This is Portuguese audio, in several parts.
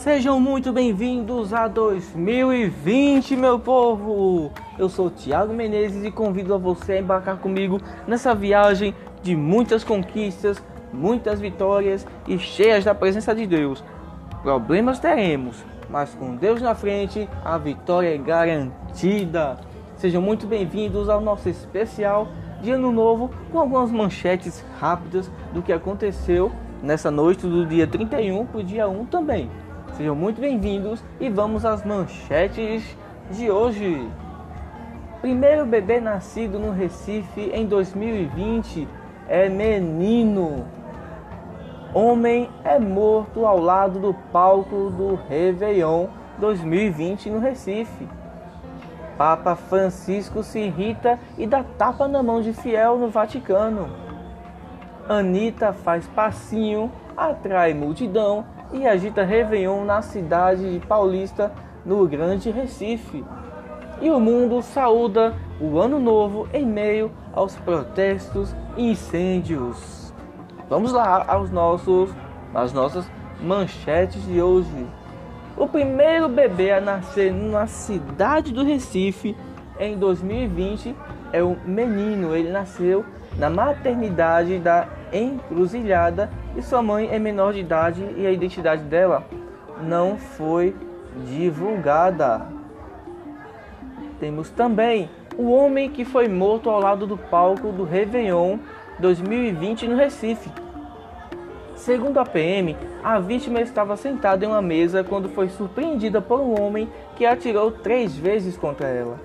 Sejam muito bem-vindos a 2020, meu povo! Eu sou Tiago Menezes e convido a você a embarcar comigo nessa viagem de muitas conquistas, muitas vitórias e cheias da presença de Deus. Problemas teremos, mas com Deus na frente, a vitória é garantida. Sejam muito bem-vindos ao nosso especial de Ano Novo com algumas manchetes rápidas do que aconteceu nessa noite do dia 31 para o dia 1 também. Sejam muito bem-vindos e vamos às manchetes de hoje. Primeiro bebê nascido no Recife em 2020 é menino. Homem é morto ao lado do palco do Réveillon 2020 no Recife. Papa Francisco se irrita e dá tapa na mão de fiel no Vaticano. Anitta faz passinho, atrai multidão e agita Réveillon na cidade de Paulista, no Grande Recife. E o mundo saúda o ano novo em meio aos protestos e incêndios. Vamos lá aos nossos, às nossas manchetes de hoje. O primeiro bebê a nascer na cidade do Recife em 2020 é o menino. Ele nasceu na maternidade da Encruzilhada e sua mãe é menor de idade e a identidade dela não foi divulgada. Temos também o homem que foi morto ao lado do palco do Réveillon 2020 no Recife. Segundo a PM, a vítima estava sentada em uma mesa quando foi surpreendida por um homem que atirou três vezes contra ela.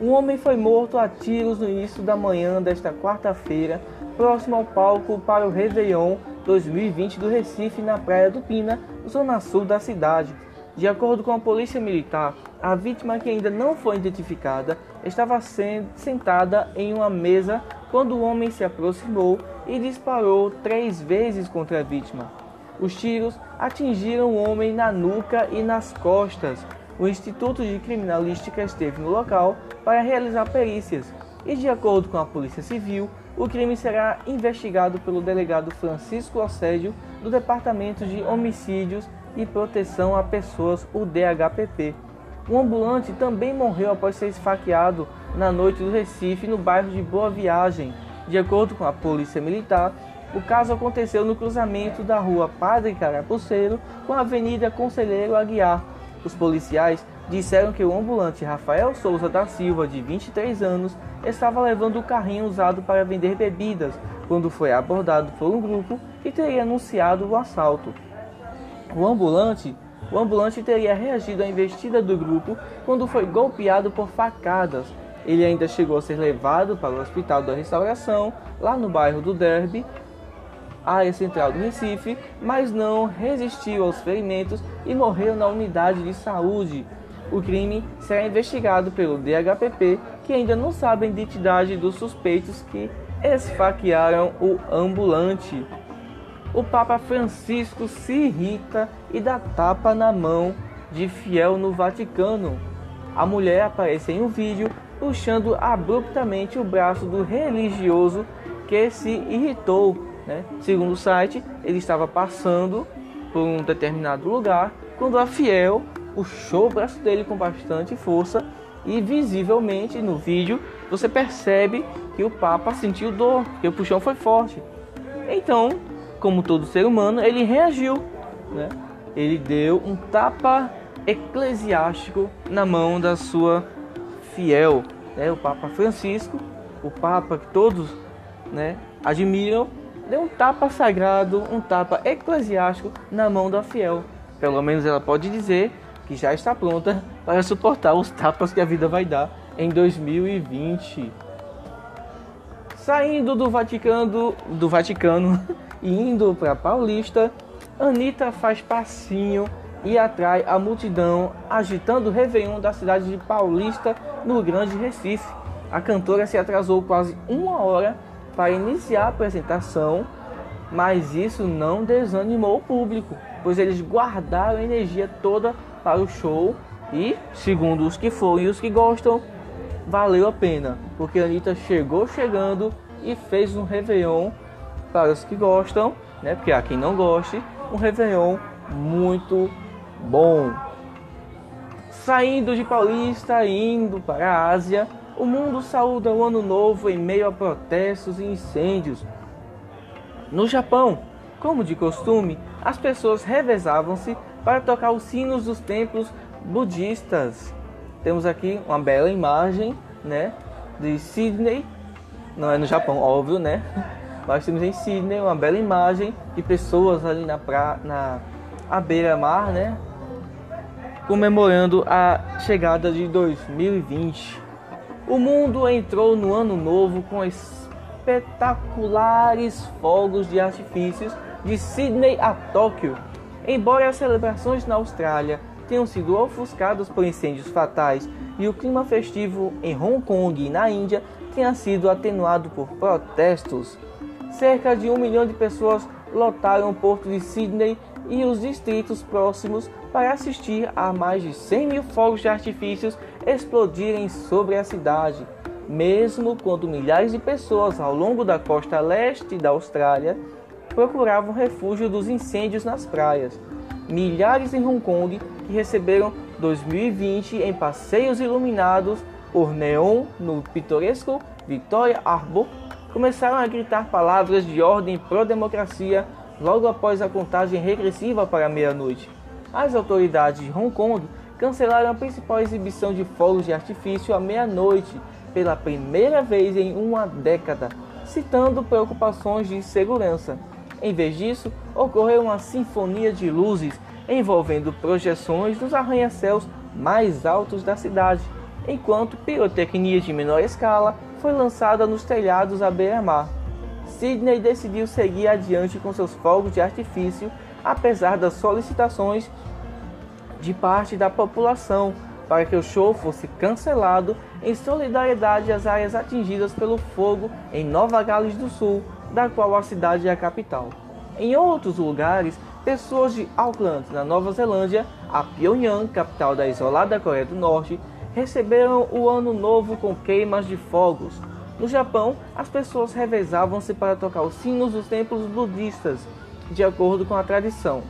Um homem foi morto a tiros no início da manhã desta quarta-feira, próximo ao palco para o Réveillon 2020 do Recife, na Praia do Pina, zona sul da cidade. De acordo com a polícia militar, a vítima, que ainda não foi identificada, estava sentada em uma mesa quando o homem se aproximou e disparou três vezes contra a vítima. Os tiros atingiram o homem na nuca e nas costas. O Instituto de Criminalística esteve no local para realizar perícias e, de acordo com a Polícia Civil, o crime será investigado pelo delegado Francisco Assédio do Departamento de Homicídios e Proteção a Pessoas, o DHPP. Um ambulante também morreu após ser esfaqueado na noite do Recife, no bairro de Boa Viagem. De acordo com a Polícia Militar, o caso aconteceu no cruzamento da rua Padre Carapuceiro com a Avenida Conselheiro Aguiar. Os policiais disseram que o ambulante Rafael Souza da Silva, de 23 anos, estava levando o carrinho usado para vender bebidas quando foi abordado por um grupo que teria anunciado o assalto. O ambulante, o ambulante teria reagido à investida do grupo quando foi golpeado por facadas. Ele ainda chegou a ser levado para o Hospital da Restauração, lá no bairro do Derby, área central do Recife, mas não resistiu aos ferimentos e morreu na unidade de saúde o crime será investigado pelo DHPP, que ainda não sabe a identidade dos suspeitos que esfaquearam o ambulante. O Papa Francisco se irrita e dá tapa na mão de fiel no Vaticano. A mulher aparece em um vídeo puxando abruptamente o braço do religioso que se irritou. Né? Segundo o site, ele estava passando por um determinado lugar quando a fiel puxou o braço dele com bastante força e visivelmente no vídeo você percebe que o Papa sentiu dor, que o puxão foi forte. Então, como todo ser humano, ele reagiu, né? Ele deu um tapa eclesiástico na mão da sua fiel, né? O Papa Francisco, o Papa que todos, né, admiram, deu um tapa sagrado, um tapa eclesiástico na mão da fiel. Pelo menos ela pode dizer que já está pronta para suportar os tapas que a vida vai dar em 2020. Saindo do Vaticano, do Vaticano indo para Paulista, Anitta faz passinho e atrai a multidão agitando o Réveillon da cidade de Paulista, no Grande Recife. A cantora se atrasou quase uma hora para iniciar a apresentação, mas isso não desanimou o público, pois eles guardaram a energia toda para o show e, segundo os que foram e os que gostam, valeu a pena, porque a Anitta chegou chegando e fez um Réveillon para os que gostam, né? Porque há quem não goste, um Réveillon muito bom. Saindo de Paulista indo para a Ásia, o mundo saúda o ano novo em meio a protestos e incêndios. No Japão, como de costume, as pessoas revezavam-se para tocar os sinos dos templos budistas. Temos aqui uma bela imagem, né, de Sydney, não é no Japão, óbvio, né? Mas temos em Sydney uma bela imagem de pessoas ali na pra, na à beira-mar, né? Comemorando a chegada de 2020. O mundo entrou no ano novo com espetaculares fogos de artifícios de Sydney a Tóquio. Embora as celebrações na Austrália tenham sido ofuscadas por incêndios fatais e o clima festivo em Hong Kong e na Índia tenha sido atenuado por protestos, cerca de um milhão de pessoas lotaram o porto de Sydney e os distritos próximos para assistir a mais de 100 mil fogos de artifícios explodirem sobre a cidade, mesmo quando milhares de pessoas ao longo da costa leste da Austrália procuravam refúgio dos incêndios nas praias. Milhares em Hong Kong que receberam 2020 em passeios iluminados por neon no pitoresco Victoria Harbour começaram a gritar palavras de ordem pró-democracia logo após a contagem regressiva para meia-noite. As autoridades de Hong Kong cancelaram a principal exibição de fogos de artifício à meia-noite pela primeira vez em uma década, citando preocupações de segurança. Em vez disso, ocorreu uma sinfonia de luzes envolvendo projeções dos arranha-céus mais altos da cidade, enquanto pirotecnia de menor escala foi lançada nos telhados à beira-mar. Sidney decidiu seguir adiante com seus fogos de artifício, apesar das solicitações de parte da população para que o show fosse cancelado em solidariedade às áreas atingidas pelo fogo em Nova Gales do Sul, da qual a cidade é a capital. Em outros lugares, pessoas de Auckland, na Nova Zelândia, a Pyongyang, capital da isolada Coreia do Norte, receberam o ano novo com queimas de fogos. No Japão, as pessoas revezavam-se para tocar os sinos dos templos budistas, de acordo com a tradição.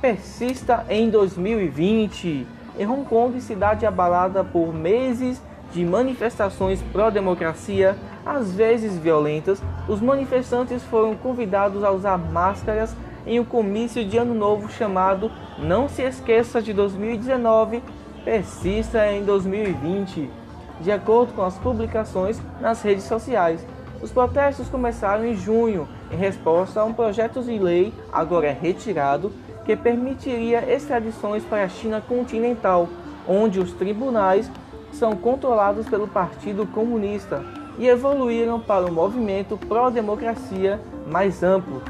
Persista em 2020. Em Hong Kong, cidade abalada por meses de manifestações pró-democracia, às vezes violentas, os manifestantes foram convidados a usar máscaras em um comício de ano novo chamado Não se esqueça de 2019, persista em 2020. De acordo com as publicações nas redes sociais, os protestos começaram em junho, em resposta a um projeto de lei, agora retirado, que permitiria extradições para a China continental, onde os tribunais são controlados pelo Partido Comunista e evoluíram para um movimento pró-democracia mais amplo.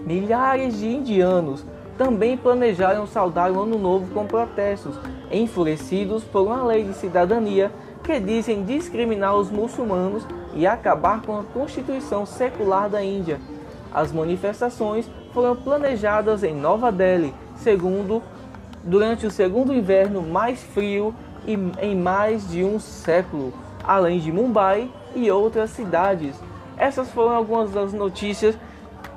Milhares de indianos também planejaram saudar o Ano Novo com protestos, enfurecidos por uma lei de cidadania que dizem discriminar os muçulmanos e acabar com a constituição secular da Índia. As manifestações foram planejadas em Nova Delhi, segundo durante o segundo inverno mais frio em mais de um século, além de Mumbai e outras cidades. Essas foram algumas das notícias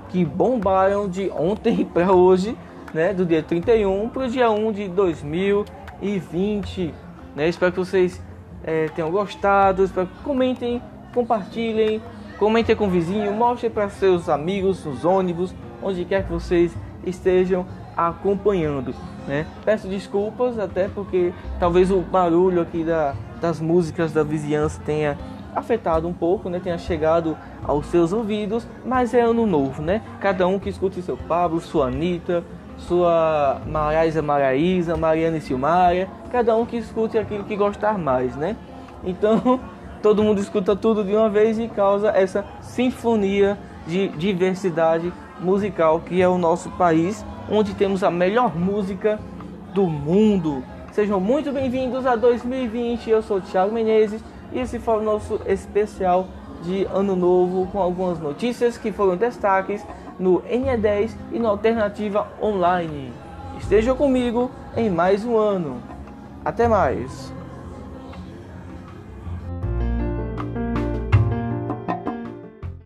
que bombaram de ontem para hoje, né, do dia 31 para o dia 1 de 2020. Né? Espero que vocês é, tenham gostado. Espero que comentem, compartilhem, comentem com o vizinho, mostrem para seus amigos nos ônibus, onde quer que vocês estejam acompanhando. Né? Peço desculpas até porque talvez o barulho aqui da, das músicas da vizinhança tenha afetado um pouco, né? tenha chegado aos seus ouvidos, mas é ano novo, né? Cada um que escute seu Pablo, sua Anitta, sua Maraísa Maraísa, Mariana e Silmaria, cada um que escute aquilo que gostar mais, né? Então, todo mundo escuta tudo de uma vez e causa essa sinfonia de diversidade musical que é o nosso país, onde temos a melhor música do mundo. Sejam muito bem-vindos a 2020. Eu sou Thiago Menezes e esse foi o nosso especial de Ano Novo com algumas notícias que foram destaques no NE10 e na Alternativa Online. Esteja comigo em mais um ano. Até mais!